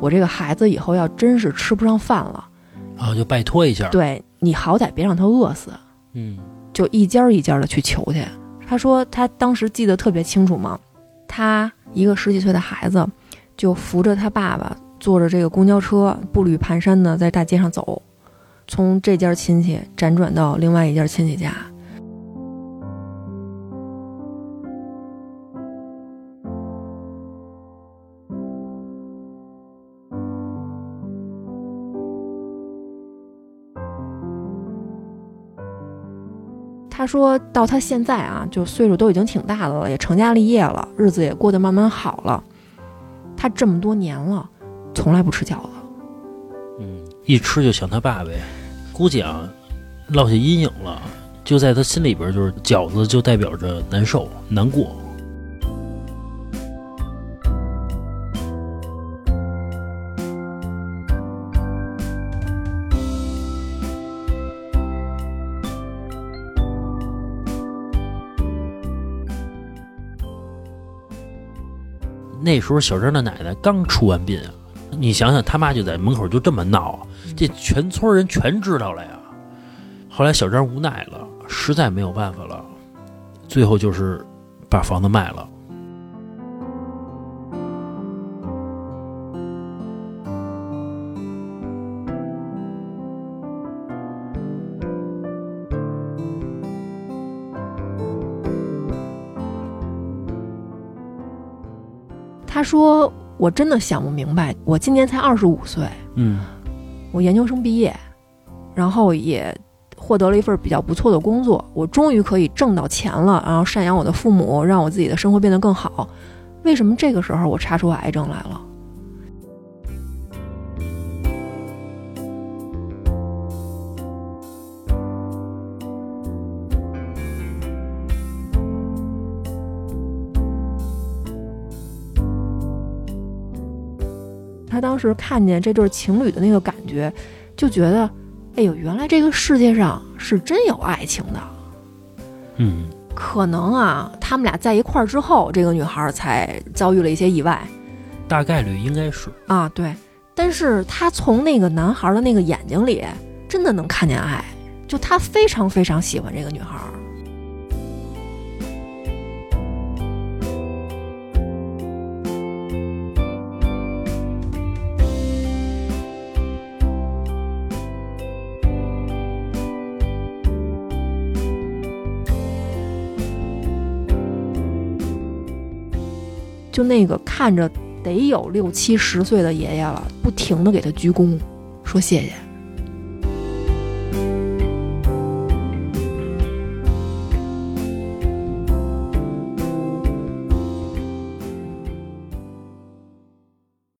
我这个孩子以后要真是吃不上饭了，啊，就拜托一下。对你好歹别让他饿死。嗯，就一家一家的去求去。他说他当时记得特别清楚嘛，他一个十几岁的孩子，就扶着他爸爸坐着这个公交车，步履蹒跚的在大街上走，从这家亲戚辗转到另外一家亲戚家。他说到他现在啊，就岁数都已经挺大的了，也成家立业了，日子也过得慢慢好了。他这么多年了，从来不吃饺子。嗯，一吃就想他爸呗，估计啊，落下阴影了，就在他心里边，就是饺子就代表着难受、难过。那时候小张的奶奶刚出完殡啊，你想想他妈就在门口就这么闹，这全村人全知道了呀。后来小张无奈了，实在没有办法了，最后就是把房子卖了。他说：“我真的想不明白，我今年才二十五岁，嗯我研究生毕业，然后也获得了一份比较不错的工作，我终于可以挣到钱了，然后赡养我的父母，让我自己的生活变得更好。为什么这个时候我查出癌症来了？他当时看见这对情侣的那个感觉，就觉得，哎呦，原来这个世界上是真有爱情的。嗯，可能啊，他们俩在一块儿之后，这个女孩才遭遇了一些意外大概率应该是。啊。对，但是他从那个男孩的那个眼睛里，真的能看见爱，就他非常非常喜欢这个女孩。就那个看着得有六七十岁的爷爷了，不停的给他鞠躬，说谢谢。